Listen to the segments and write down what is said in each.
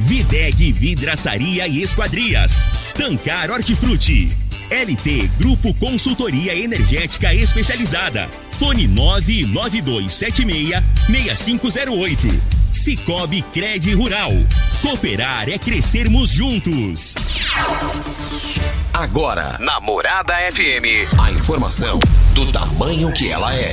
Videg Vidraçaria e Esquadrias. Tancar Hortifruti. LT Grupo Consultoria Energética Especializada. Fone 99276-6508. Cicobi Cred Rural. Cooperar é crescermos juntos. Agora, na Morada FM, a informação do tamanho que ela é.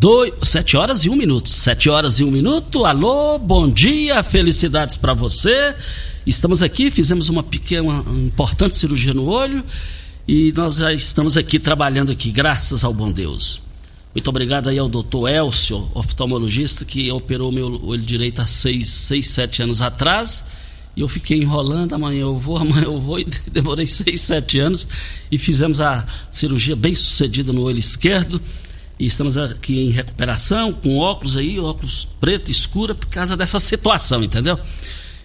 Dois, sete horas e um minuto. Sete horas e um minuto. Alô, bom dia, felicidades para você. Estamos aqui, fizemos uma pequena, uma importante cirurgia no olho e nós já estamos aqui trabalhando aqui, graças ao bom Deus. Muito obrigado aí ao doutor Elcio, oftalmologista, que operou meu olho direito há seis, seis, sete anos atrás. E eu fiquei enrolando, amanhã eu vou, amanhã eu vou, e demorei seis, sete anos. E fizemos a cirurgia bem sucedida no olho esquerdo. E estamos aqui em recuperação, com óculos aí, óculos preto, escura, por causa dessa situação, entendeu?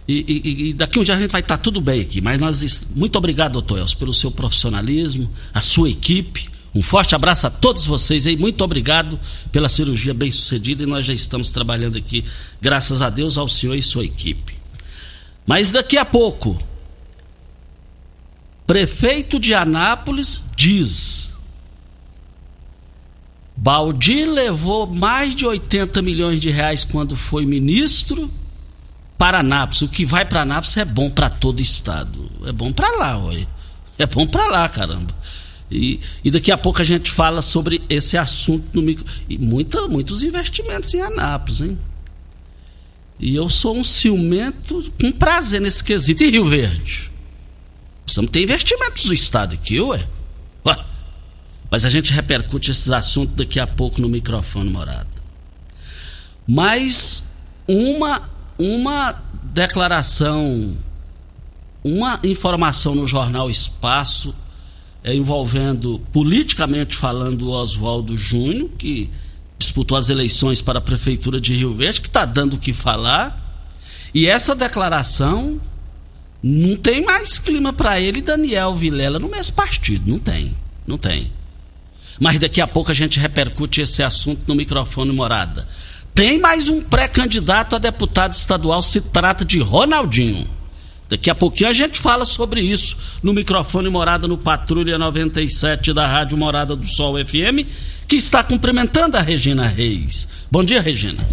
E, e, e daqui um dia a gente vai estar tudo bem aqui. Mas nós. Muito obrigado, doutor Elcio, pelo seu profissionalismo, a sua equipe. Um forte abraço a todos vocês aí. Muito obrigado pela cirurgia bem sucedida. E nós já estamos trabalhando aqui, graças a Deus, ao senhor e sua equipe. Mas daqui a pouco, prefeito de Anápolis diz Baldi levou mais de 80 milhões de reais quando foi ministro para Anápolis. O que vai para Anápolis é bom para todo estado. É bom para lá, ué. É bom para lá, caramba. E, e, daqui a pouco a gente fala sobre esse assunto no micro. E muita, muitos investimentos em Anápolis, hein? E eu sou um ciumento com prazer nesse quesito. E Rio Verde? Precisamos ter investimentos do Estado aqui, ué. Mas a gente repercute esses assuntos daqui a pouco no microfone morada. Mas uma, uma declaração, uma informação no jornal Espaço é, envolvendo, politicamente falando, o Oswaldo Júnior, que disputou as eleições para a Prefeitura de Rio Verde, que está dando o que falar. E essa declaração não tem mais clima para ele e Daniel Vilela no mesmo partido. Não tem, não tem mas daqui a pouco a gente repercute esse assunto no microfone morada. Tem mais um pré-candidato a deputado estadual, se trata de Ronaldinho. Daqui a pouquinho a gente fala sobre isso no microfone Morada no Patrulha 97 da Rádio Morada do Sol FM, que está cumprimentando a Regina Reis. Bom dia, Regina.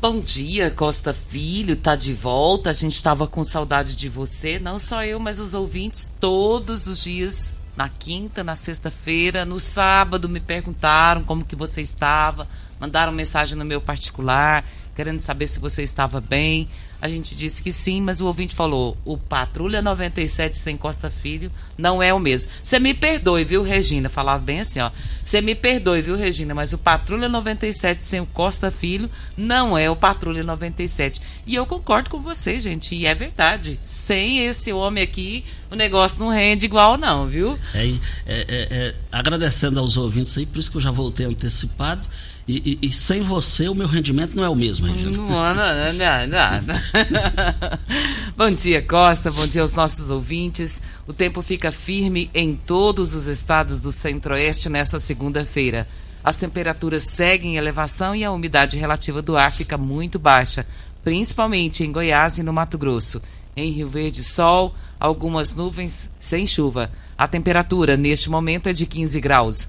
Bom dia, Costa Filho, tá de volta. A gente estava com saudade de você, não só eu, mas os ouvintes todos os dias na quinta, na sexta-feira, no sábado me perguntaram como que você estava, mandaram mensagem no meu particular, querendo saber se você estava bem. A gente disse que sim, mas o ouvinte falou: o Patrulha 97 sem Costa Filho não é o mesmo. Você me perdoe, viu, Regina? Falava bem assim, ó. Você me perdoe, viu, Regina? Mas o Patrulha 97 sem o Costa Filho não é o Patrulha 97. E eu concordo com você, gente. E é verdade. Sem esse homem aqui, o negócio não rende igual, não, viu? É, é, é, é agradecendo aos ouvintes aí, por isso que eu já voltei antecipado. E, e, e, sem você o meu rendimento não é o mesmo, Regina. Não, não, não, não. bom dia, Costa. Bom dia aos nossos ouvintes. O tempo fica firme em todos os estados do Centro-Oeste nesta segunda-feira. as temperaturas seguem em elevação e a umidade relativa do ar fica muito baixa, principalmente em Goiás e no Mato Grosso. Em Rio Verde, sol, algumas nuvens sem chuva. A temperatura neste momento é de 15 graus.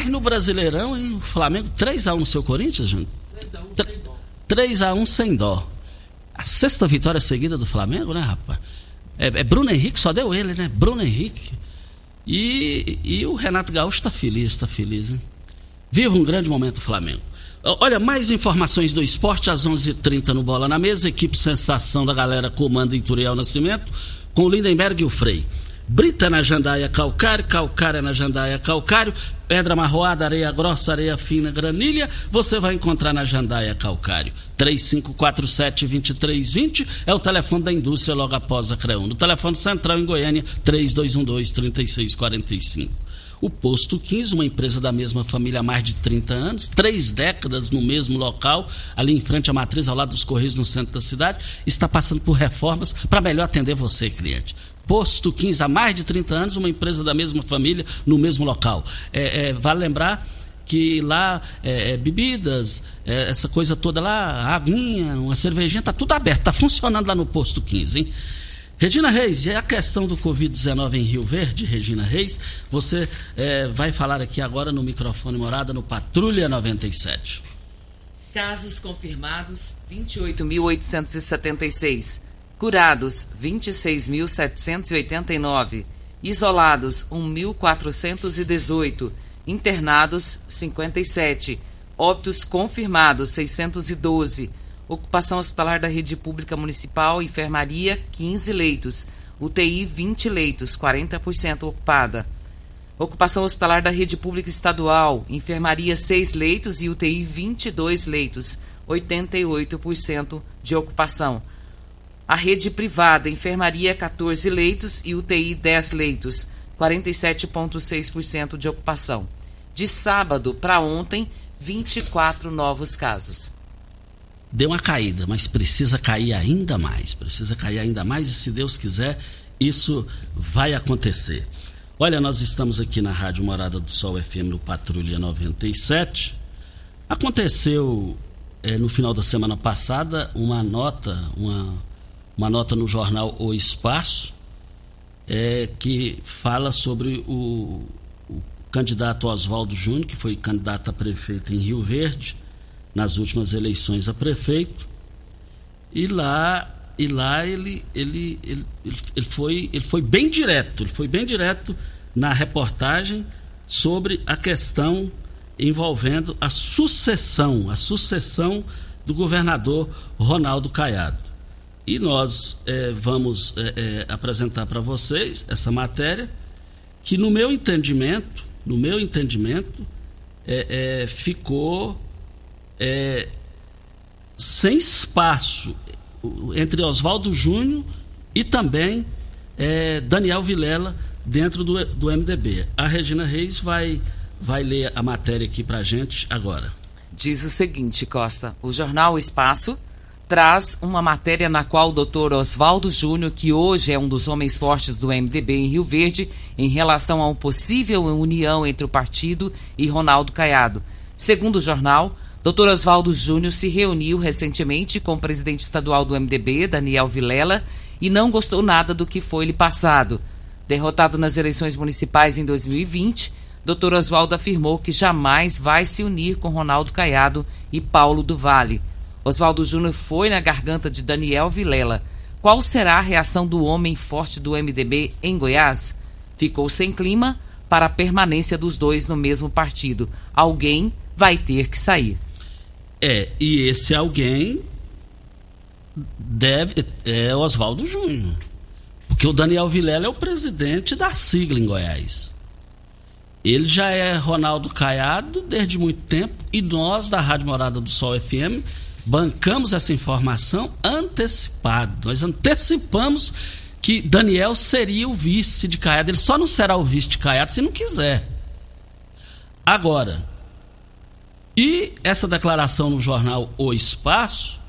Mas no Brasileirão, hein, o Flamengo 3x1 no seu Corinthians, Júnior? 3x1 sem dó. A sexta vitória seguida do Flamengo, né, rapaz? É, é Bruno Henrique, só deu ele, né? Bruno Henrique. E, e o Renato Gaúcho tá feliz, tá feliz, hein? Viva um grande momento do Flamengo. Olha, mais informações do esporte às 11:30 h 30 no Bola na Mesa. Equipe Sensação da galera comanda Ituriel Nascimento com o Lindenberg e o Frei. Brita na jandaia calcário, calcária na jandaia calcário, pedra marroada, areia grossa, areia fina, granilha, você vai encontrar na jandaia calcário. 3547-2320 é o telefone da indústria logo após a CREUN. No telefone central em Goiânia, 3212-3645. O Posto 15, uma empresa da mesma família há mais de 30 anos, três décadas no mesmo local, ali em frente à matriz, ao lado dos Correios, no centro da cidade, está passando por reformas para melhor atender você, cliente. Posto 15, há mais de 30 anos, uma empresa da mesma família, no mesmo local. É, é, vale lembrar que lá é, é, bebidas, é, essa coisa toda lá, aguinha, uma cervejinha, está tudo aberto, está funcionando lá no Posto 15, hein? Regina Reis, e a questão do Covid-19 em Rio Verde, Regina Reis, você é, vai falar aqui agora no microfone morada no Patrulha 97. Casos confirmados: 28.876. Curados: 26.789. Isolados: 1.418. Internados: 57. Óbitos confirmados: 612. Ocupação hospitalar da rede pública municipal, enfermaria, 15 leitos. UTI, 20 leitos, 40% ocupada. Ocupação hospitalar da rede pública estadual, enfermaria, 6 leitos e UTI, 22 leitos, 88% de ocupação. A rede privada, enfermaria, 14 leitos e UTI, 10 leitos, 47,6% de ocupação. De sábado para ontem, 24 novos casos deu uma caída, mas precisa cair ainda mais. Precisa cair ainda mais e, se Deus quiser, isso vai acontecer. Olha, nós estamos aqui na Rádio Morada do Sol FM no Patrulha 97. Aconteceu é, no final da semana passada uma nota, uma, uma nota no jornal O Espaço, é, que fala sobre o, o candidato Oswaldo Júnior, que foi candidato a prefeito em Rio Verde nas últimas eleições a prefeito. E lá, e lá ele, ele, ele, ele, foi, ele foi bem direto, ele foi bem direto na reportagem sobre a questão envolvendo a sucessão, a sucessão do governador Ronaldo Caiado. E nós é, vamos é, é, apresentar para vocês essa matéria que no meu entendimento, no meu entendimento, ficou sem espaço entre Oswaldo Júnior e também Daniel Vilela dentro do, do MDB. A Regina Reis vai, vai ler a matéria aqui para gente agora. Diz o seguinte, Costa: o jornal Espaço traz uma matéria na qual o doutor Oswaldo Júnior, que hoje é um dos homens fortes do MDB em Rio Verde, em relação a uma possível união entre o partido e Ronaldo Caiado. Segundo o jornal, Dr. Oswaldo Júnior se reuniu recentemente com o presidente estadual do MDB, Daniel Vilela, e não gostou nada do que foi lhe passado. Derrotado nas eleições municipais em 2020, Dr. Oswaldo afirmou que jamais vai se unir com Ronaldo Caiado e Paulo do Vale. Oswaldo Júnior foi na garganta de Daniel Vilela. Qual será a reação do homem forte do MDB em Goiás? Ficou sem clima para a permanência dos dois no mesmo partido. Alguém vai ter que sair. É, e esse alguém deve é Oswaldo Júnior. Porque o Daniel Vilela é o presidente da sigla em Goiás. Ele já é Ronaldo Caiado desde muito tempo e nós da Rádio Morada do Sol FM bancamos essa informação antecipado. Nós antecipamos que Daniel seria o vice de Caiado. Ele só não será o vice de Caiado se não quiser. Agora, e essa declaração no jornal O Espaço,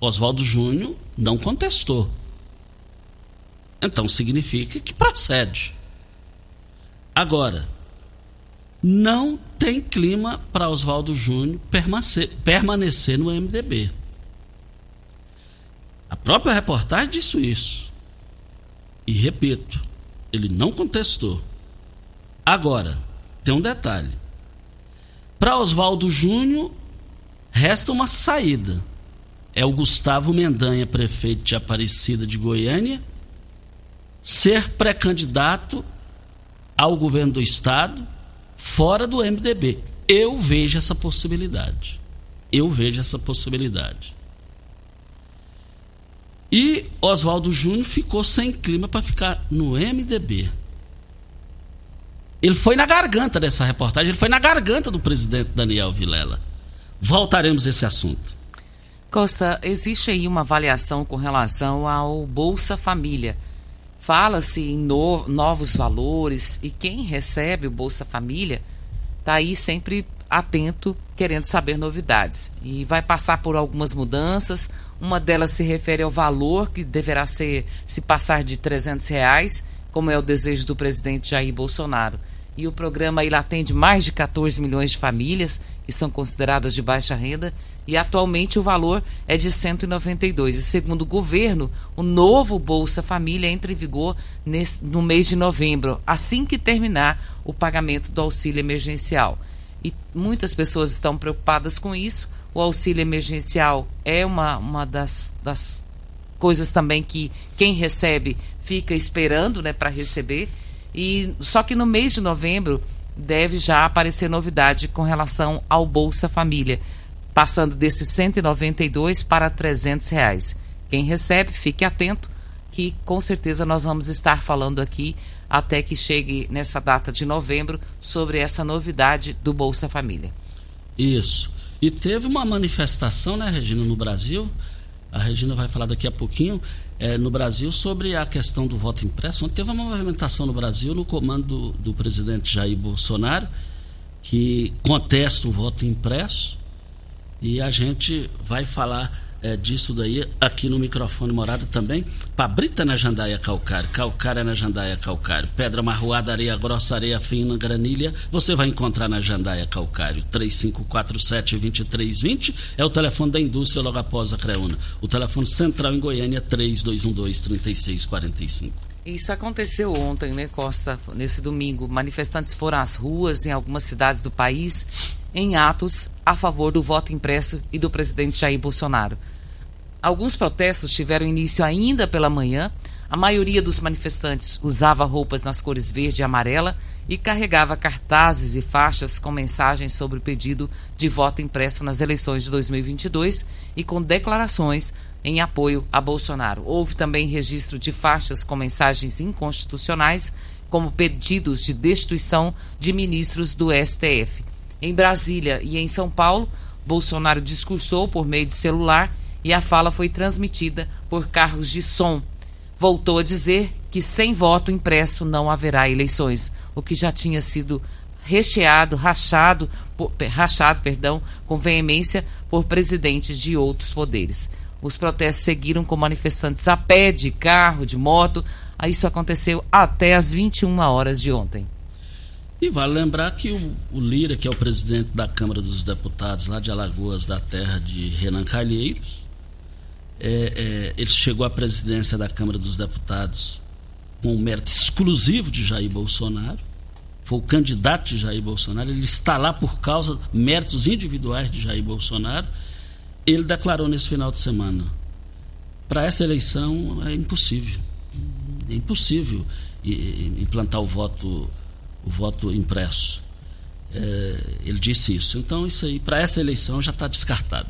Oswaldo Júnior não contestou. Então significa que procede. Agora, não tem clima para Oswaldo Júnior permanecer, no MDB. A própria reportagem disse isso. E repito, ele não contestou. Agora, tem um detalhe. Para Oswaldo Júnior, resta uma saída. É o Gustavo Mendanha, prefeito de Aparecida de Goiânia, ser pré-candidato ao governo do estado fora do MDB. Eu vejo essa possibilidade. Eu vejo essa possibilidade. E Oswaldo Júnior ficou sem clima para ficar no MDB. Ele foi na garganta dessa reportagem, ele foi na garganta do presidente Daniel Vilela. Voltaremos a esse assunto. Costa, existe aí uma avaliação com relação ao Bolsa Família. Fala-se em no, novos valores e quem recebe o Bolsa Família está aí sempre atento, querendo saber novidades. E vai passar por algumas mudanças. Uma delas se refere ao valor que deverá ser se passar de 300 reais, como é o desejo do presidente Jair Bolsonaro. E o programa ele atende mais de 14 milhões de famílias que são consideradas de baixa renda e atualmente o valor é de 192. E segundo o governo, o novo Bolsa Família entra em vigor nesse, no mês de novembro, assim que terminar o pagamento do auxílio emergencial. E muitas pessoas estão preocupadas com isso. O auxílio emergencial é uma, uma das, das coisas também que quem recebe fica esperando né, para receber. E só que no mês de novembro deve já aparecer novidade com relação ao Bolsa Família passando desses 192 para 300 reais. Quem recebe, fique atento, que com certeza nós vamos estar falando aqui até que chegue nessa data de novembro sobre essa novidade do Bolsa Família. Isso. E teve uma manifestação, né, Regina, no Brasil. A Regina vai falar daqui a pouquinho. É, no Brasil sobre a questão do voto impresso. Ontem teve uma movimentação no Brasil no comando do, do presidente Jair Bolsonaro que contesta o voto impresso e a gente vai falar é, disso daí aqui no microfone morada também. Pabrita na jandaia calcário, calcária na jandaia calcário, pedra marroada, areia grossa, areia fina, granilha, você vai encontrar na jandaia calcário. 3547-2320 é o telefone da indústria logo após a Creuna. O telefone central em Goiânia 3212-3645. Isso aconteceu ontem, né, Costa? Nesse domingo. Manifestantes foram às ruas em algumas cidades do país em atos a favor do voto impresso e do presidente Jair Bolsonaro. Alguns protestos tiveram início ainda pela manhã. A maioria dos manifestantes usava roupas nas cores verde e amarela e carregava cartazes e faixas com mensagens sobre o pedido de voto impresso nas eleições de 2022 e com declarações em apoio a Bolsonaro. Houve também registro de faixas com mensagens inconstitucionais, como pedidos de destituição de ministros do STF. Em Brasília e em São Paulo, Bolsonaro discursou por meio de celular e a fala foi transmitida por carros de som. Voltou a dizer que sem voto impresso não haverá eleições, o que já tinha sido recheado, rachado, rachado, perdão, com veemência por presidentes de outros poderes. Os protestos seguiram com manifestantes a pé, de carro, de moto. Isso aconteceu até às 21 horas de ontem. E vale lembrar que o, o, Lira, que é o presidente da Câmara dos Deputados lá de Alagoas, da terra de Renan Calheiros, é, é, ele chegou à presidência da Câmara dos Deputados com o mérito exclusivo de Jair Bolsonaro, foi o candidato de Jair Bolsonaro, ele está lá por causa méritos individuais de Jair Bolsonaro. Ele declarou nesse final de semana: para essa eleição é impossível, é impossível implantar o voto o voto impresso. É, ele disse isso. Então, isso aí, para essa eleição, já está descartado.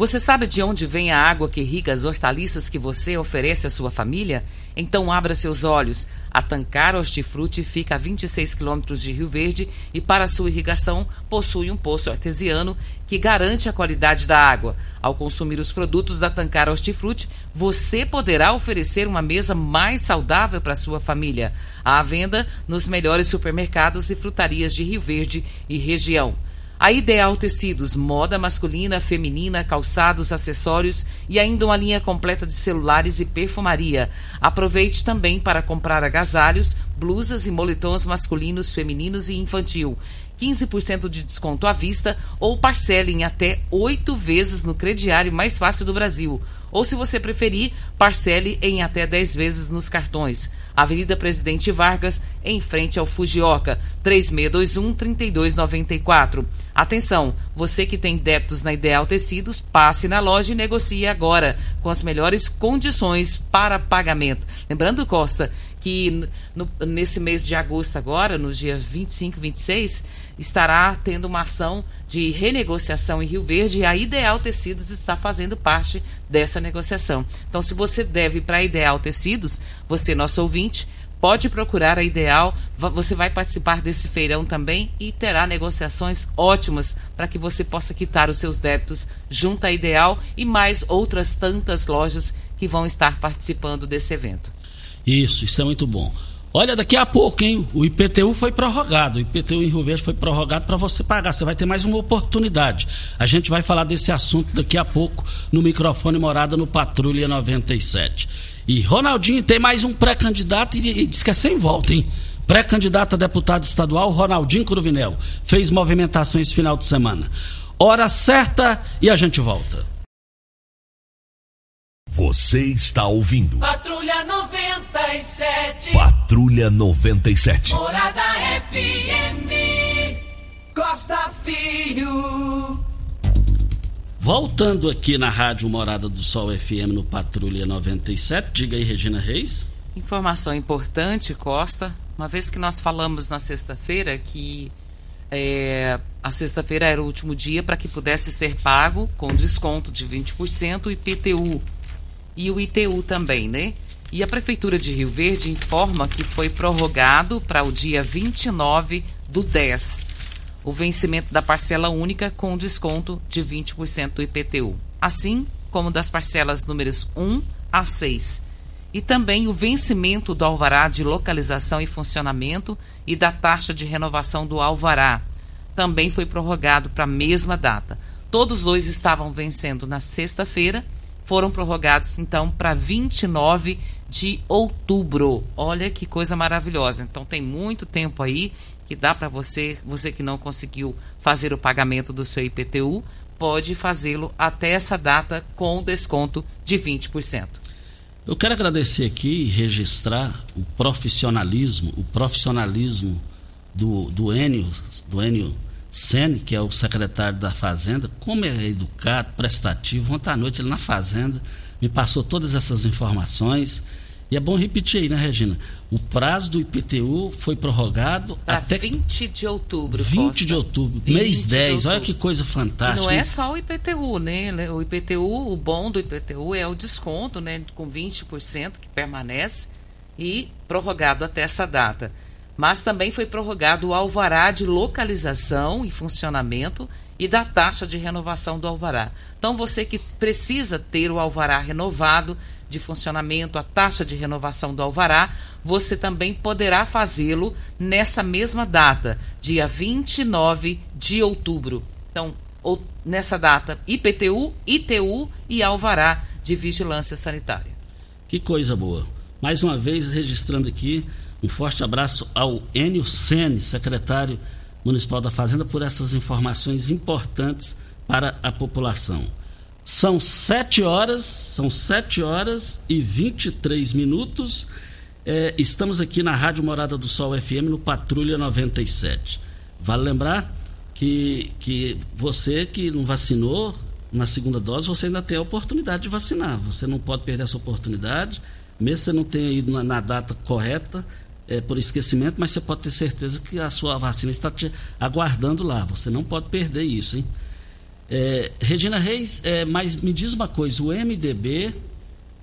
Você sabe de onde vem a água que irriga as hortaliças que você oferece à sua família? Então abra seus olhos. A Tancar Hortifruti fica a 26 quilômetros de Rio Verde e para sua irrigação possui um poço artesiano que garante a qualidade da água. Ao consumir os produtos da Tancar Hortifruti, você poderá oferecer uma mesa mais saudável para sua família. À venda nos melhores supermercados e frutarias de Rio Verde e região. A Ideal Tecidos, moda masculina, feminina, calçados, acessórios e ainda uma linha completa de celulares e perfumaria. Aproveite também para comprar agasalhos, blusas e moletons masculinos, femininos e infantil. 15% de desconto à vista ou parcele em até oito vezes no crediário mais fácil do Brasil. Ou, se você preferir, parcele em até 10 vezes nos cartões. Avenida Presidente Vargas, em frente ao Fujioka, 3621-3294. Atenção, você que tem débitos na Ideal Tecidos, passe na loja e negocie agora, com as melhores condições para pagamento. Lembrando, Costa, que no, nesse mês de agosto agora, nos dias 25 e 26, estará tendo uma ação de renegociação em Rio Verde e a Ideal Tecidos está fazendo parte dessa negociação. Então, se você deve para a Ideal Tecidos, você, nosso ouvinte, pode procurar a Ideal. Você vai participar desse feirão também e terá negociações ótimas para que você possa quitar os seus débitos junto à Ideal e mais outras tantas lojas que vão estar participando desse evento. Isso, isso é muito bom. Olha, daqui a pouco, hein? O IPTU foi prorrogado. O IPTU em Rio Verde foi prorrogado para você pagar. Você vai ter mais uma oportunidade. A gente vai falar desse assunto daqui a pouco no microfone Morada no Patrulha 97. E Ronaldinho tem mais um pré-candidato e, e diz que é sem volta, hein? Pré-candidato a deputado estadual, Ronaldinho Cruvinel. Fez movimentações final de semana. Hora certa e a gente volta. Você está ouvindo. Patrulha 97. Patrulha 97. Morada FM. Costa Filho. Voltando aqui na Rádio Morada do Sol FM no Patrulha 97. Diga aí, Regina Reis. Informação importante, Costa. Uma vez que nós falamos na sexta-feira que é, a sexta-feira era o último dia para que pudesse ser pago com desconto de 20% o IPTU e o ITU também, né? E a Prefeitura de Rio Verde informa que foi prorrogado para o dia 29 do 10 o vencimento da parcela única com desconto de 20% do IPTU, assim como das parcelas números 1 a 6. E também o vencimento do alvará de localização e funcionamento e da taxa de renovação do alvará. Também foi prorrogado para a mesma data. Todos dois estavam vencendo na sexta-feira foram prorrogados então para 29 de outubro. Olha que coisa maravilhosa. Então tem muito tempo aí que dá para você, você que não conseguiu fazer o pagamento do seu IPTU, pode fazê-lo até essa data com desconto de 20%. Eu quero agradecer aqui e registrar o profissionalismo, o profissionalismo do, do Enio, do Enio Sene, que é o secretário da Fazenda, como é educado, prestativo. Ontem à noite ele na Fazenda me passou todas essas informações. E é bom repetir aí, né, Regina? O prazo do IPTU foi prorrogado pra até 20 de outubro. 20 Costa. de outubro, 20 mês de 10. outubro. Olha que coisa fantástica. não é só o IPTU, né? O IPTU, o bom do IPTU é o desconto, né? Com 20% que permanece e prorrogado até essa data. Mas também foi prorrogado o alvará de localização e funcionamento e da taxa de renovação do alvará. Então, você que precisa ter o alvará renovado de funcionamento, a taxa de renovação do alvará, você também poderá fazê-lo nessa mesma data, dia 29 de outubro. Então, ou- nessa data, IPTU, ITU e alvará de vigilância sanitária. Que coisa boa. Mais uma vez, registrando aqui, um forte abraço ao Enio Sene, secretário municipal da Fazenda, por essas informações importantes para a população. São 7 horas, são 7 horas e 23 minutos. É, estamos aqui na Rádio Morada do Sol FM no Patrulha 97. Vale lembrar que, que você que não vacinou na segunda dose, você ainda tem a oportunidade de vacinar. Você não pode perder essa oportunidade, mesmo que você não tenha ido na, na data correta, é, por esquecimento, mas você pode ter certeza que a sua vacina está te aguardando lá. Você não pode perder isso, hein? É, Regina Reis, é, mas me diz uma coisa, o MDB,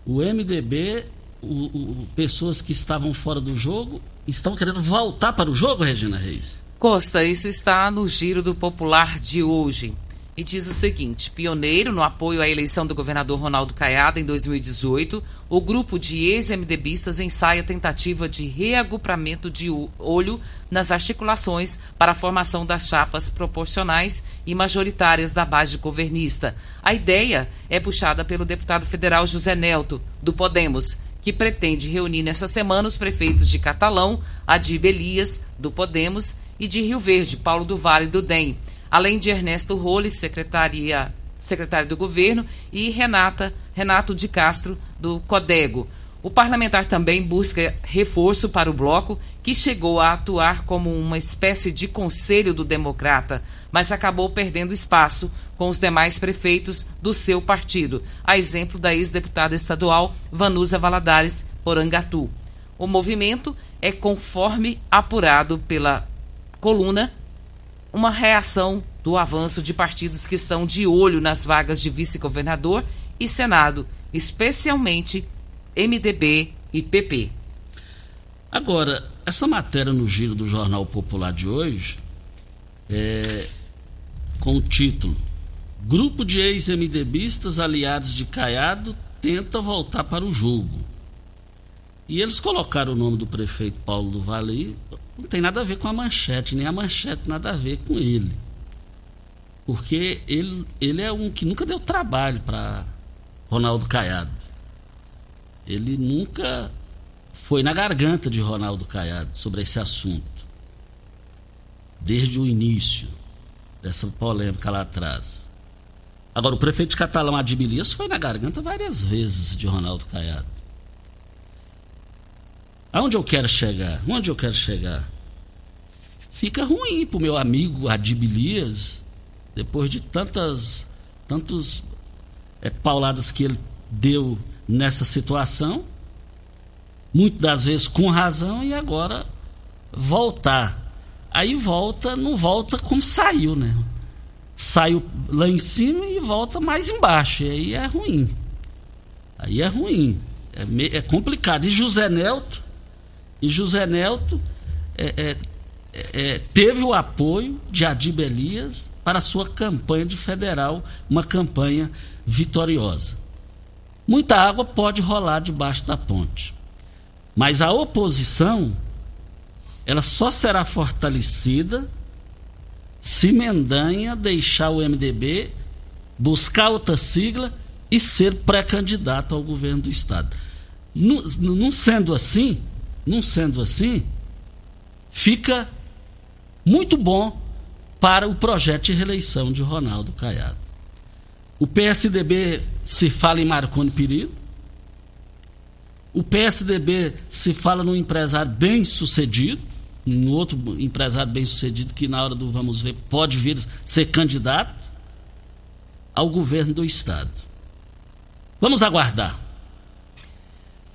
o MDB o, o, pessoas que estavam fora do jogo estão querendo voltar para o jogo, Regina Reis? Costa, isso está no Giro do Popular de hoje. E diz o seguinte: pioneiro no apoio à eleição do governador Ronaldo Caiado em 2018, o grupo de ex-MDBistas ensaia tentativa de reagrupamento de olho nas articulações para a formação das chapas proporcionais e majoritárias da base governista. A ideia é puxada pelo deputado federal José Nelto, do Podemos, que pretende reunir nessa semana os prefeitos de Catalão, Adib Elias, do Podemos, e de Rio Verde, Paulo do Vale, do DEM, além de Ernesto Roles, secretaria, secretário do governo, e Renata, Renato de Castro, do Codego. O parlamentar também busca reforço para o bloco, que chegou a atuar como uma espécie de conselho do democrata, mas acabou perdendo espaço com os demais prefeitos do seu partido, a exemplo da ex-deputada estadual Vanusa Valadares Porangatu. O movimento é conforme apurado pela coluna uma reação do avanço de partidos que estão de olho nas vagas de vice-governador e Senado, especialmente MDB e PP. Agora, essa matéria no giro do Jornal Popular de hoje, é, com o título Grupo de ex-MDBistas aliados de Caiado tenta voltar para o jogo. E eles colocaram o nome do prefeito Paulo do Vale, não tem nada a ver com a manchete, nem a manchete nada a ver com ele. Porque ele, ele é um que nunca deu trabalho para Ronaldo Caiado. Ele nunca foi na garganta de Ronaldo Caiado sobre esse assunto. Desde o início dessa polêmica lá atrás. Agora, o prefeito de Catalão, Adbilias, foi na garganta várias vezes de Ronaldo Caiado. Aonde eu quero chegar? Onde eu quero chegar? Fica ruim pro meu amigo Adbilias, depois de tantas tantos é, pauladas que ele deu nessa situação, muitas das vezes com razão, e agora voltar. Aí volta, não volta como saiu, né? Saiu lá em cima e volta mais embaixo. E aí é ruim. Aí é ruim. É, é complicado. E José Nelto, e José Nelto é, é, é teve o apoio de Adib Elias para a sua campanha de federal, uma campanha vitoriosa. Muita água pode rolar debaixo da ponte. Mas a oposição, ela só será fortalecida se Mendanha deixar o MDB, buscar outra sigla e ser pré-candidato ao governo do estado. Não, não sendo assim, não sendo assim, fica muito bom para o projeto de reeleição de Ronaldo Caiado. O PSDB se fala em Marconi Perillo. O PSDB se fala num empresário bem sucedido, um outro empresário bem sucedido que na hora do vamos ver pode vir ser candidato ao governo do estado. Vamos aguardar.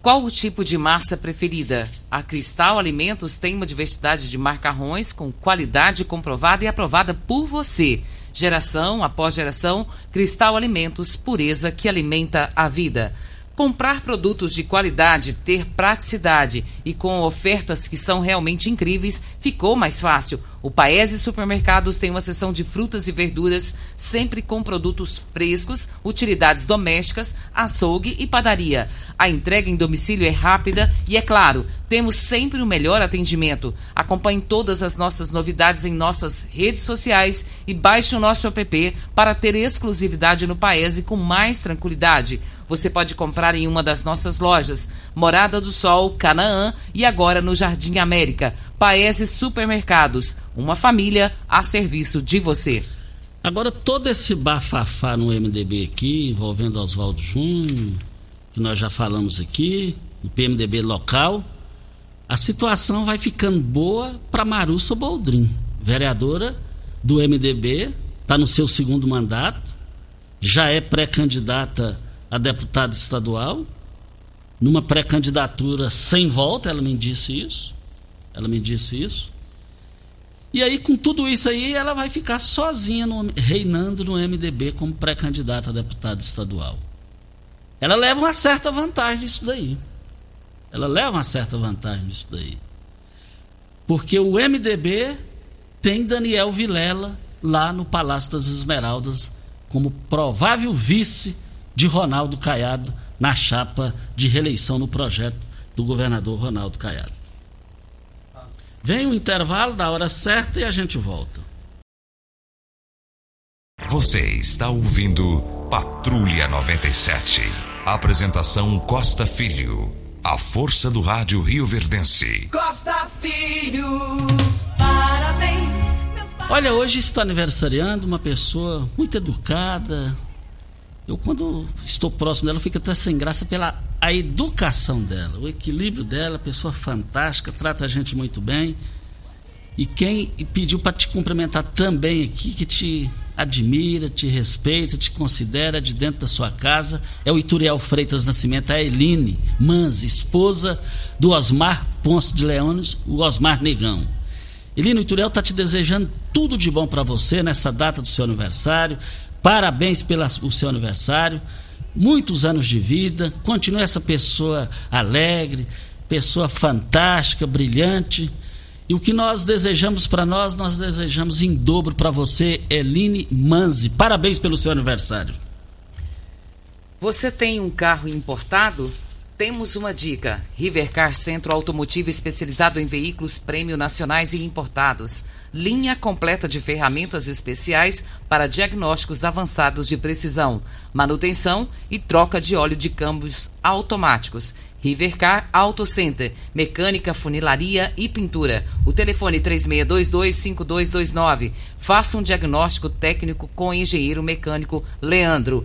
Qual o tipo de massa preferida? A Cristal Alimentos tem uma diversidade de macarrões com qualidade comprovada e aprovada por você. Geração após geração, Cristal Alimentos, pureza que alimenta a vida. Comprar produtos de qualidade, ter praticidade e com ofertas que são realmente incríveis ficou mais fácil. O Paese Supermercados tem uma seção de frutas e verduras, sempre com produtos frescos, utilidades domésticas, açougue e padaria. A entrega em domicílio é rápida e, é claro, temos sempre o melhor atendimento. Acompanhe todas as nossas novidades em nossas redes sociais e baixe o nosso app para ter exclusividade no Paese com mais tranquilidade. Você pode comprar em uma das nossas lojas, Morada do Sol, Canaã e agora no Jardim América. Paese Supermercados, uma família a serviço de você. Agora, todo esse bafafá no MDB aqui, envolvendo Oswaldo Júnior, que nós já falamos aqui, no PMDB local, a situação vai ficando boa para Marussa Boldrin, vereadora do MDB, está no seu segundo mandato, já é pré-candidata a deputada estadual, numa pré-candidatura sem volta, ela me disse isso. Ela me disse isso. E aí, com tudo isso aí, ela vai ficar sozinha no, reinando no MDB como pré-candidata a deputada estadual. Ela leva uma certa vantagem nisso daí. ela leva uma certa vantagem nisso daí. Porque o MDB tem Daniel Vilela lá no Palácio das Esmeraldas como provável vice de Ronaldo Caiado na chapa de reeleição no projeto do governador Ronaldo Caiado. Vem o intervalo da hora certa e a gente volta. Você está ouvindo Patrulha 97. Apresentação Costa Filho. A força do rádio Rio Verdense. Costa Filho, parabéns. Olha, hoje está aniversariando uma pessoa muito educada. Eu, quando estou próximo dela, fico até sem graça pela a educação dela, o equilíbrio dela, pessoa fantástica, trata a gente muito bem. E quem pediu para te cumprimentar também aqui, que te admira, te respeita, te considera de dentro da sua casa, é o Ituriel Freitas Nascimento, a Eline Mans, esposa do Osmar Ponce de Leones, o Osmar Negão. Eline, o Ituriel está te desejando tudo de bom para você nessa data do seu aniversário. Parabéns pelo seu aniversário. Muitos anos de vida. Continue essa pessoa alegre, pessoa fantástica, brilhante. E o que nós desejamos para nós, nós desejamos em dobro para você, Eline Manzi. Parabéns pelo seu aniversário. Você tem um carro importado? Temos uma dica. Rivercar Centro Automotivo especializado em veículos prêmio nacionais e importados. Linha completa de ferramentas especiais para diagnósticos avançados de precisão, manutenção e troca de óleo de câmbios automáticos. Rivercar Auto Center, mecânica, funilaria e pintura. O telefone 36225229. Faça um diagnóstico técnico com o engenheiro mecânico Leandro.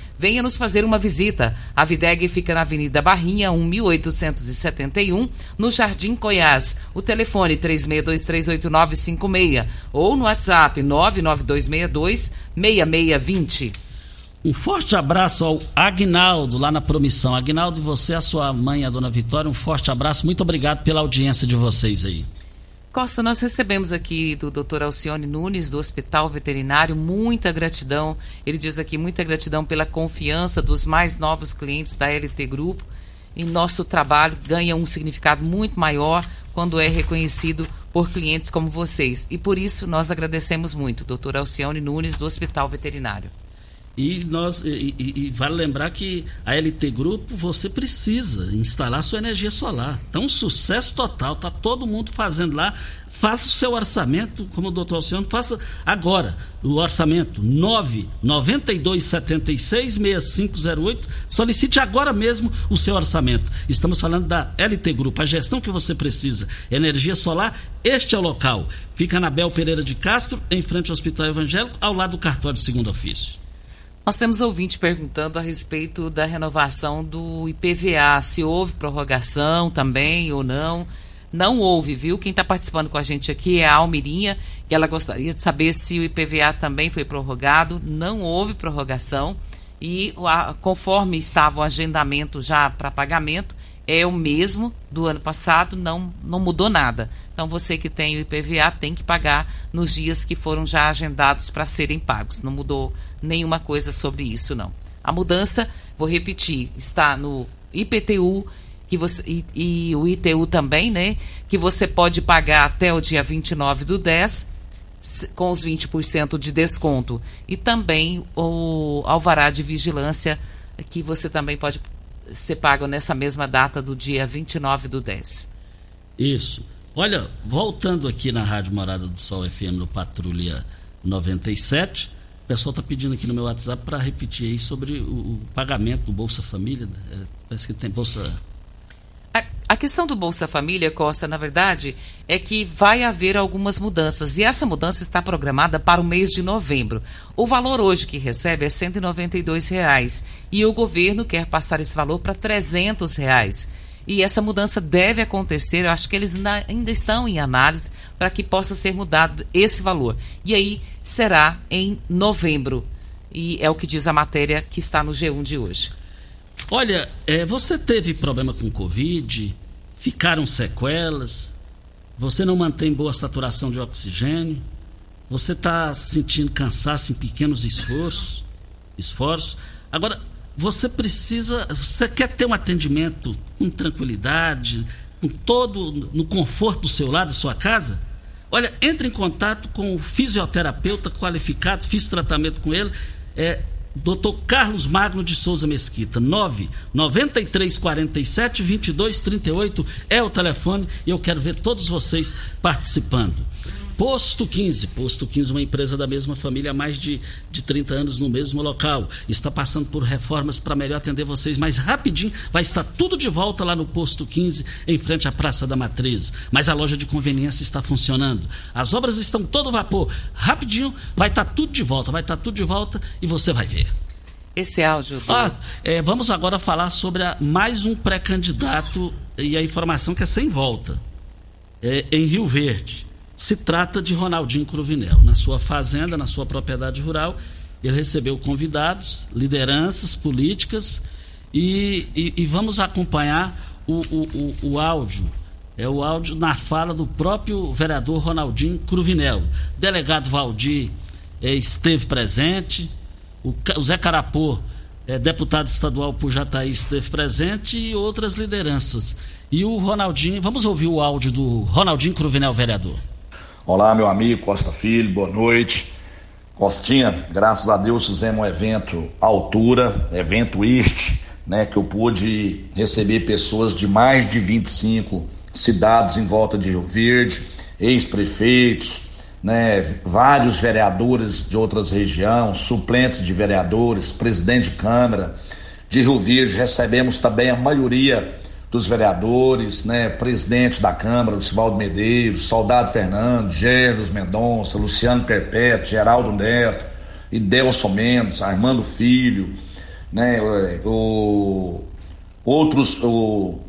Venha nos fazer uma visita. A Videg fica na Avenida Barrinha, 1871, no Jardim Goiás. O telefone 36238956 ou no WhatsApp 992626620. Um forte abraço ao Agnaldo lá na Promissão. Agnaldo e você, a sua mãe, a dona Vitória, um forte abraço. Muito obrigado pela audiência de vocês aí. Costa, nós recebemos aqui do Dr. Alcione Nunes, do Hospital Veterinário, muita gratidão. Ele diz aqui muita gratidão pela confiança dos mais novos clientes da LT Grupo. E nosso trabalho ganha um significado muito maior quando é reconhecido por clientes como vocês. E por isso nós agradecemos muito, Dr. Alcione Nunes, do Hospital Veterinário. E, nós, e, e, e, vale lembrar que a LT Grupo você precisa instalar sua energia solar. Então, sucesso total, tá todo mundo fazendo lá. Faça o seu orçamento, como o doutor Alciano, faça agora o orçamento 992766508. Solicite agora mesmo o seu orçamento. Estamos falando da LT Grupo, a gestão que você precisa. Energia solar, este é o local. Fica na Bel Pereira de Castro, em frente ao Hospital Evangélico, ao lado do cartório de segundo ofício. Nós temos ouvinte perguntando a respeito da renovação do IPVA, se houve prorrogação também ou não. Não houve, viu? Quem está participando com a gente aqui é a Almirinha, e ela gostaria de saber se o IPVA também foi prorrogado. Não houve prorrogação e conforme estava o agendamento já para pagamento, é o mesmo do ano passado, não, não mudou nada. Então você que tem o IPVA tem que pagar nos dias que foram já agendados para serem pagos. Não mudou nenhuma coisa sobre isso, não. A mudança, vou repetir, está no IPTU que você, e, e o ITU também, né? Que você pode pagar até o dia 29 do 10 com os 20% de desconto. E também o alvará de vigilância que você também pode ser pago nessa mesma data do dia 29 do 10. Isso. Olha, voltando aqui na Rádio Morada do Sol FM no Patrulha 97, o pessoal está pedindo aqui no meu WhatsApp para repetir aí sobre o, o, pagamento do Bolsa Família. É, parece que tem Bolsa. A, a questão do Bolsa Família, Costa, na verdade, é que vai haver algumas mudanças. E essa mudança está programada para o mês de novembro. O valor hoje que recebe é 192 reais, e o governo quer passar esse valor para 300 reais. E essa mudança deve acontecer, eu acho que eles ainda estão em análise para que possa ser mudado esse valor. E aí será em novembro. E é o que diz a matéria que está no G1 de hoje. Olha, é, você teve problema com Covid, ficaram sequelas, você não mantém boa saturação de oxigênio, você está sentindo cansaço em pequenos esforços, esforços. Agora, você precisa, você quer ter um atendimento com tranquilidade, com todo no conforto do seu lado, da sua casa? Olha, entre em contato com o fisioterapeuta qualificado, fiz tratamento com ele, é Dr. Carlos Magno de Souza Mesquita, 9 9347 2238 é o telefone e eu quero ver todos vocês participando. Posto 15. Posto 15, uma empresa da mesma família há mais de, de 30 anos no mesmo local. Está passando por reformas para melhor atender vocês, mas rapidinho vai estar tudo de volta lá no Posto 15, em frente à Praça da Matriz. Mas a loja de conveniência está funcionando. As obras estão todo vapor. Rapidinho vai estar tudo de volta, vai estar tudo de volta e você vai ver. Esse áudio. Do... Ah, é, vamos agora falar sobre a, mais um pré-candidato e a informação que é sem volta. É, em Rio Verde se trata de Ronaldinho Cruvinel. Na sua fazenda, na sua propriedade rural, ele recebeu convidados, lideranças políticas e, e, e vamos acompanhar o, o, o, o, áudio. É o áudio na fala do próprio vereador Ronaldinho Cruvinel. Delegado Valdir é, esteve presente, o, o Zé Carapô, é, deputado estadual por Jataí, esteve presente e outras lideranças. E o Ronaldinho, vamos ouvir o áudio do Ronaldinho Cruvinel, vereador. Olá, meu amigo Costa Filho, boa noite. Costinha, graças a Deus fizemos um evento altura, evento este, né, que eu pude receber pessoas de mais de 25 cidades em volta de Rio Verde, ex-prefeitos, né, vários vereadores de outras regiões, suplentes de vereadores, presidente de Câmara de Rio Verde, recebemos também a maioria dos vereadores, né, presidente da Câmara, Lucivaldo Medeiros, Soldado Fernando, Gerdos Mendonça, Luciano Perpétuo, Geraldo Neto, Idelson Mendes, Armando Filho, né, o, outros, o,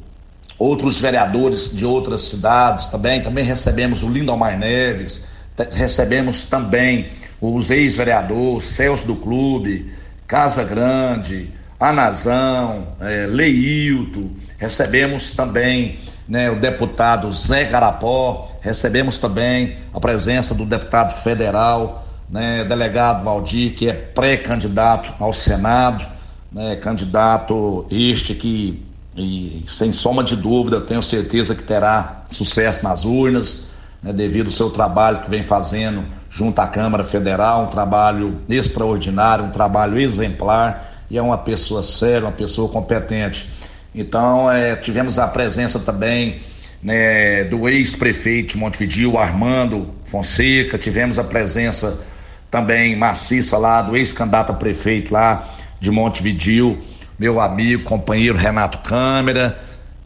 outros vereadores de outras cidades também, também recebemos o Lindomar Neves, recebemos também os ex-vereadores, Celso do Clube, Casa Grande, Anazão, é, Leilton, recebemos também né, o deputado Zé Garapó, recebemos também a presença do deputado federal, né, delegado Valdir, que é pré-candidato ao Senado, né, candidato este que, e, sem soma de dúvida, tenho certeza que terá sucesso nas urnas, né, devido ao seu trabalho que vem fazendo junto à Câmara Federal, um trabalho extraordinário, um trabalho exemplar, e é uma pessoa séria, uma pessoa competente. Então, é, tivemos a presença também né, do ex-prefeito de Montevideo, Armando Fonseca, tivemos a presença também maciça lá do ex-candidato a prefeito lá de Montevideo, meu amigo, companheiro Renato Câmara,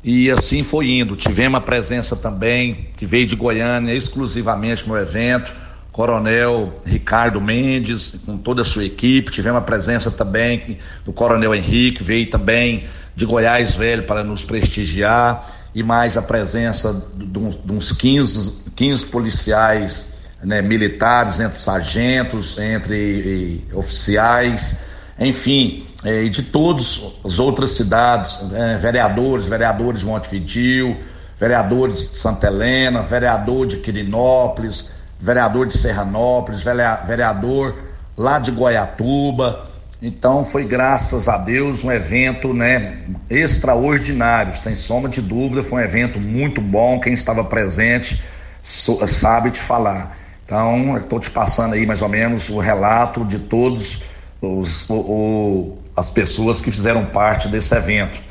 e assim foi indo. Tivemos a presença também, que veio de Goiânia exclusivamente no evento, Coronel Ricardo Mendes, com toda a sua equipe. Tivemos a presença também do Coronel Henrique, veio também de Goiás Velho para nos prestigiar e mais a presença de uns 15, 15 policiais né, militares, entre sargentos, entre oficiais, enfim, é, e de todas as outras cidades, é, vereadores, vereadores de Montevidil, vereadores de Santa Helena, vereador de Quirinópolis, vereador de Serranópolis, vereador lá de Goiatuba, então foi graças a Deus um evento, né, extraordinário, sem soma de dúvida, foi um evento muito bom. Quem estava presente sabe te falar. Então, estou te passando aí mais ou menos o relato de todos os, o, o, as pessoas que fizeram parte desse evento.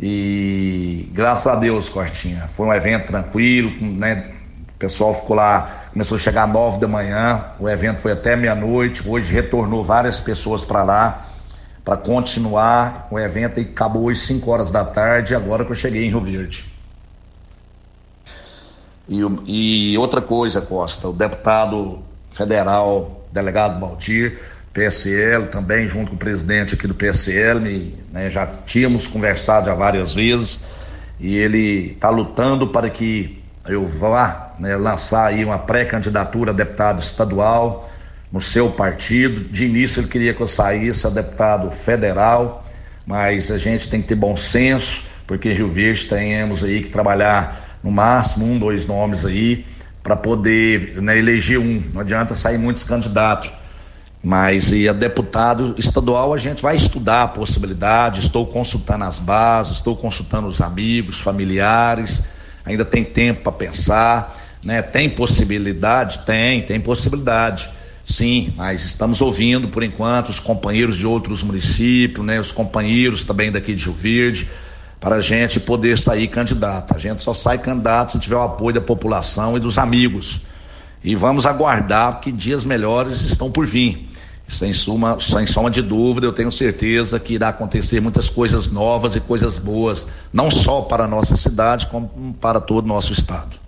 E graças a Deus, Cortinha, foi um evento tranquilo, né? O pessoal ficou lá, começou a chegar às nove da manhã, o evento foi até meia-noite, hoje retornou várias pessoas para lá para continuar o evento e acabou às 5 horas da tarde, agora que eu cheguei em Rio Verde. E, e outra coisa, Costa, o deputado federal, delegado Baltir, PSL, também junto com o presidente aqui do PSL, né, já tínhamos conversado já várias vezes, e ele está lutando para que eu vá né, lançar aí uma pré-candidatura a deputado estadual no seu partido. De início ele queria que eu saísse a deputado federal, mas a gente tem que ter bom senso, porque Rio Verde temos aí que trabalhar no máximo um, dois nomes aí para poder né, eleger um. Não adianta sair muitos candidatos. Mas e a deputado estadual a gente vai estudar a possibilidade, estou consultando as bases, estou consultando os amigos, familiares, ainda tem tempo para pensar, né? Tem possibilidade? Tem, tem possibilidade. Sim, mas estamos ouvindo por enquanto os companheiros de outros municípios, né? Os companheiros também daqui de Rio Verde, para a gente poder sair candidato. A gente só sai candidato se tiver o apoio da população e dos amigos. E vamos aguardar que dias melhores estão por vir. Sem suma, sem soma de dúvida, eu tenho certeza que irá acontecer muitas coisas novas e coisas boas, não só para a nossa cidade, como para todo o nosso estado.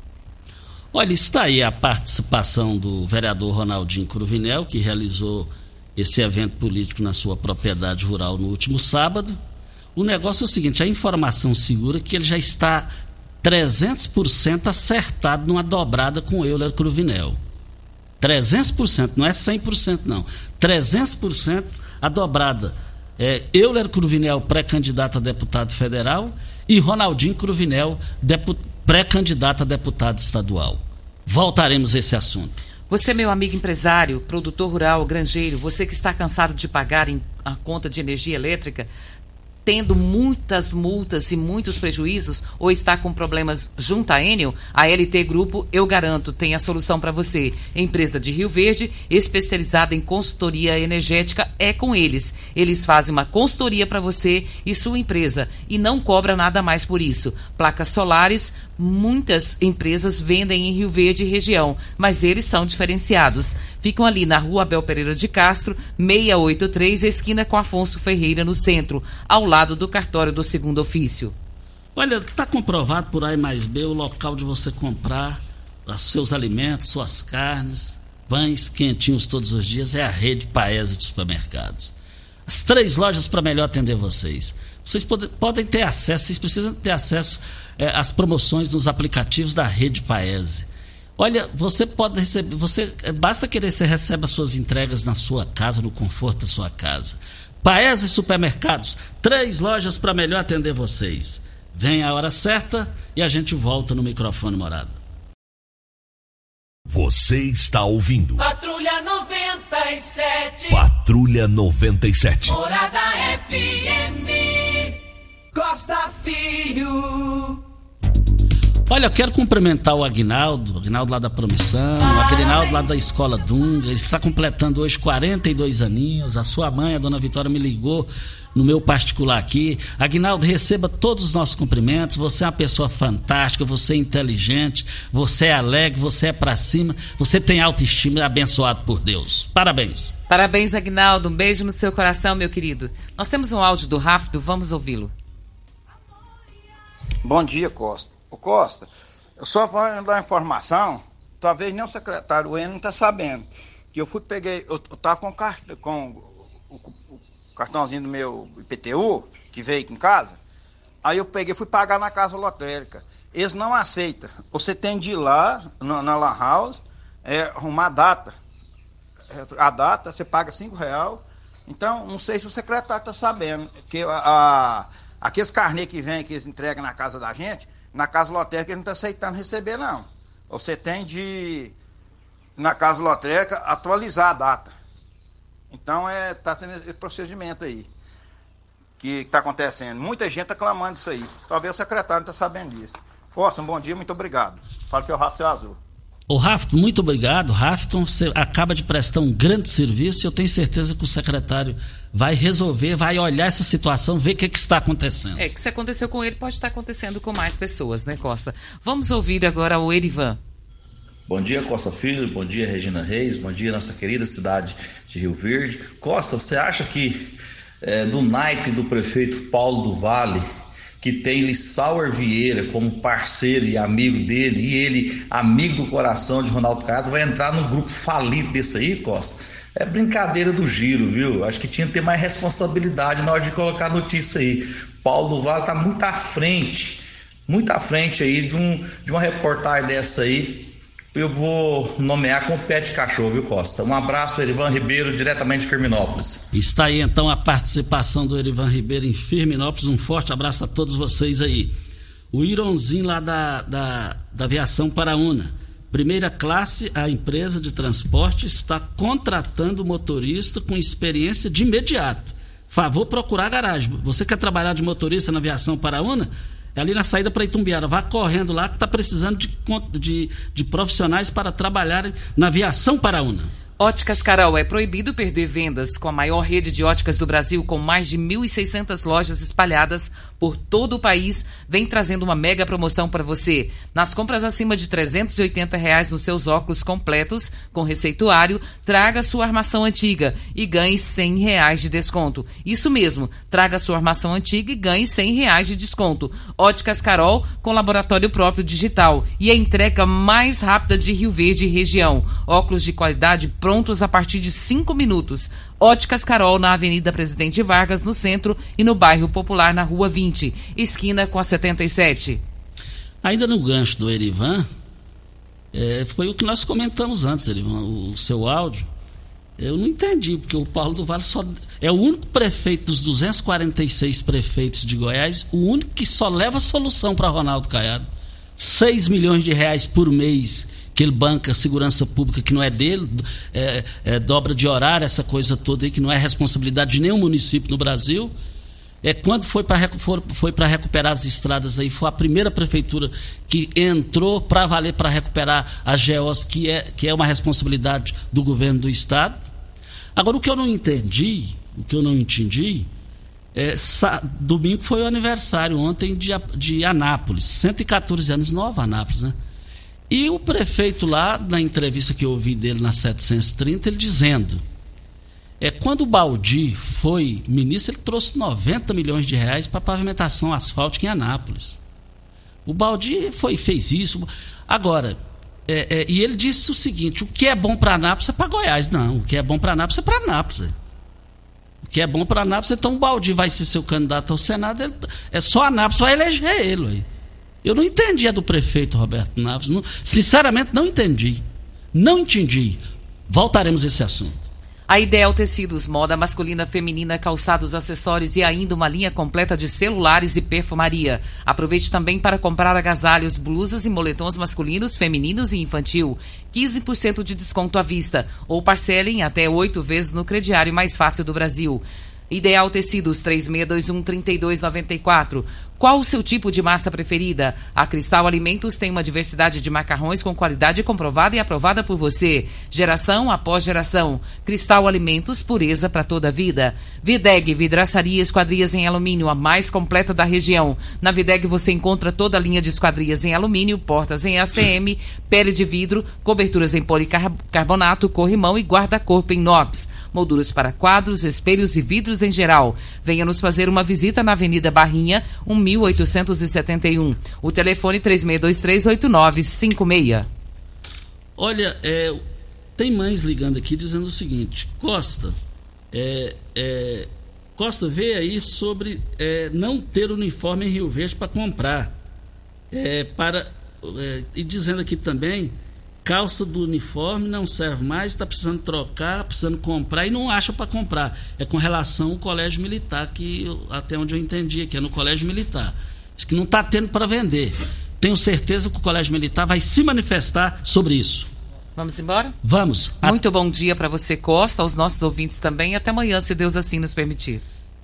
Olha, está aí a participação do vereador Ronaldinho Cruvinel, que realizou esse evento político na sua propriedade rural no último sábado. O negócio é o seguinte: a informação segura que ele já está 300% acertado numa dobrada com Euler Cruvinel. 300%, não é 100% não. 300% a dobrada. É, Euler Cruvinel, pré-candidato a deputado federal, e Ronaldinho Cruvinel, pré-candidato a deputado estadual. Voltaremos a esse assunto. Você, meu amigo empresário, produtor rural, granjeiro, você que está cansado de pagar a conta de energia elétrica, tendo muitas multas e muitos prejuízos ou está com problemas junto à Enel, a LT Grupo, eu garanto, tem a solução para você. Empresa de Rio Verde, especializada em consultoria energética, é com eles. Eles fazem uma consultoria para você e sua empresa e não cobra nada mais por isso. Placas solares, muitas empresas vendem em Rio Verde e região, mas eles são diferenciados. Ficam ali na rua Abel Pereira de Castro, 683, esquina com Afonso Ferreira, no centro, ao lado do cartório do segundo ofício. Olha, está comprovado por A mais B o local de você comprar os seus alimentos, suas carnes, pães quentinhos todos os dias é a rede Paese de supermercados. As três lojas para melhor atender vocês. Vocês pode, podem ter acesso, vocês precisam ter acesso é, as promoções nos aplicativos da rede Paese. Olha, você pode receber, você é, basta querer você recebe as suas entregas na sua casa, no conforto da sua casa. Paese Supermercados, três lojas para melhor atender vocês. Vem a hora certa e a gente volta no microfone morado. Você está ouvindo. Patrulha 97. Patrulha 97. Morada FM. Costa Filho. Olha, eu quero cumprimentar o Agnaldo, o Agnaldo lá da Promissão, o Agnaldo lá da Escola Dunga. Ele está completando hoje 42 aninhos. A sua mãe, a dona Vitória, me ligou no meu particular aqui. Agnaldo, receba todos os nossos cumprimentos. Você é uma pessoa fantástica, você é inteligente, você é alegre, você é para cima, você tem autoestima e é abençoado por Deus. Parabéns. Parabéns, Agnaldo. Um beijo no seu coração, meu querido. Nós temos um áudio do Rápido, vamos ouvi-lo. Bom dia, Costa. O Costa, eu só vou dar uma informação, talvez nem o secretário N não está sabendo. Que eu fui, peguei, eu, eu tava com, com o, o, cartãozinho do meu IPTU, que veio aqui em casa. Aí eu peguei fui pagar na casa lotérica. Eles não aceitam. Você tem de ir lá, na, na Lan House, é, arrumar a data. A data, você paga cinco real. Então, não sei se o secretário está sabendo. Que a, a Aqueles carnê que vem, que eles entregam na casa da gente, na casa lotérica eles não estão tá aceitando receber, não. Você tem de, na casa lotérica, atualizar a data. Então, é, tá tendo esse procedimento aí que está acontecendo. Muita gente está clamando isso aí. Talvez o secretário não está sabendo disso. Força, um bom dia, muito obrigado. Fala que é o Rafa Azul. O Rafton, muito obrigado. Rafton, você acaba de prestar um grande serviço e eu tenho certeza que o secretário vai resolver, vai olhar essa situação, ver o que, que, está acontecendo. É, que se aconteceu com ele, pode estar acontecendo com mais pessoas, né, Costa? Vamos ouvir agora o Erivan. Bom dia, Costa Filho. Bom dia, Regina Reis. Bom dia, nossa querida cidade de Rio Verde. Costa, você acha que é, do naipe do prefeito Paulo do Vale que tem Lissauer Vieira como parceiro e amigo dele, e ele, amigo do coração de Ronaldo Caiado, vai entrar no grupo falido desse aí, Costa. É brincadeira do giro, viu? Acho que tinha que ter mais responsabilidade na hora de colocar a notícia aí. Paulo Vale tá muito à frente, muito à frente aí de, um, de uma reportagem dessa aí, eu vou nomear como pet cachorro, viu, Costa? Um abraço, Erivan Ribeiro, diretamente de Firminópolis. Está aí então a participação do Erivan Ribeiro em Firminópolis. Um forte abraço a todos vocês aí. O Ironzinho lá da, da, da Aviação Paraúna. Primeira classe, a empresa de transporte está contratando motorista com experiência de imediato. Favor procurar garagem. Você quer trabalhar de motorista na Aviação Paraúna? É ali na saída para Itumbiara. Vá correndo lá que está precisando de, de, de profissionais para trabalhar na Aviação Paraúna. Óticas Carol é proibido perder vendas com a maior rede de óticas do Brasil, com mais de 1.600 lojas espalhadas por todo o país, vem trazendo uma mega promoção para você. Nas compras acima de 380 reais nos seus óculos completos, com receituário, traga sua armação antiga e ganhe 100 reais de desconto. Isso mesmo, traga sua armação antiga e ganhe 100 reais de desconto. Óticas Carol, com laboratório próprio digital e a entrega mais rápida de Rio Verde e região. Óculos de qualidade prontos a partir de 5 minutos. Óticas Carol na Avenida Presidente Vargas, no centro, e no bairro Popular, na Rua 20, esquina com a 77. Ainda no gancho do Erivan, é, foi o que nós comentamos antes, Erivan, o, o seu áudio. Eu não entendi, porque o Paulo do Vale só é o único prefeito dos 246 prefeitos de Goiás, o único que só leva solução para Ronaldo Caiado. 6 milhões de reais por mês que ele banca segurança pública que não é dele, é, é, dobra de horário, essa coisa toda aí, que não é responsabilidade de nenhum município no Brasil. É, quando foi para foi recuperar as estradas aí, foi a primeira prefeitura que entrou para valer para recuperar as GEOs, que é, que é uma responsabilidade do governo do estado. Agora, o que eu não entendi, o que eu não entendi, é, domingo foi o aniversário ontem de, de Anápolis, 114 anos, nova Anápolis, né? E o prefeito lá, na entrevista que eu ouvi dele na 730, ele dizendo: é quando o Baldi foi ministro, ele trouxe 90 milhões de reais para pavimentação asfáltica em Anápolis. O Baldi foi fez isso. Agora, é, é, e ele disse o seguinte: o que é bom para Anápolis é para Goiás. Não, o que é bom para Anápolis é para Anápolis. O que é bom para Anápolis, então o Baldi vai ser seu candidato ao Senado, ele, é só Anápolis vai eleger ele. Eu não entendi a do prefeito Roberto Naves. Não, sinceramente, não entendi. Não entendi. Voltaremos a esse assunto. A Ideal Tecidos, moda masculina, feminina, calçados, acessórios e ainda uma linha completa de celulares e perfumaria. Aproveite também para comprar agasalhos, blusas e moletons masculinos, femininos e infantil. 15% de desconto à vista ou parcelem até oito vezes no crediário mais fácil do Brasil. Ideal Tecidos 3621 3294. Qual o seu tipo de massa preferida? A Cristal Alimentos tem uma diversidade de macarrões com qualidade comprovada e aprovada por você, geração após geração. Cristal Alimentos, pureza para toda a vida. Videg, vidraçaria esquadrias em alumínio, a mais completa da região. Na Videg você encontra toda a linha de esquadrias em alumínio, portas em ACM, pele de vidro, coberturas em policarbonato, corrimão e guarda-corpo em inox. Molduras para quadros, espelhos e vidros em geral. Venha nos fazer uma visita na Avenida Barrinha, 1 1871. O telefone 36238956. Olha, é, tem mães ligando aqui dizendo o seguinte: Costa, é, é, Costa, vê aí sobre é, não ter uniforme em Rio Verde para comprar. É, para, é, e dizendo aqui também calça do uniforme não serve mais, está precisando trocar, precisando comprar e não acha para comprar. É com relação ao colégio militar, que eu, até onde eu entendi aqui, é no colégio militar. Diz que não está tendo para vender. Tenho certeza que o colégio militar vai se manifestar sobre isso. Vamos embora? Vamos. Muito bom dia para você, Costa, aos nossos ouvintes também. Até amanhã, se Deus assim nos permitir.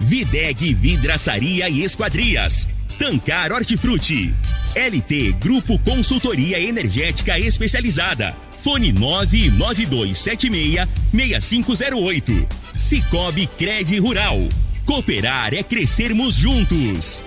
Videg Vidraçaria e Esquadrias. Tancar Hortifruti. LT Grupo Consultoria Energética Especializada. Fone 99276-6508. Cicobi Cred Rural. Cooperar é crescermos juntos.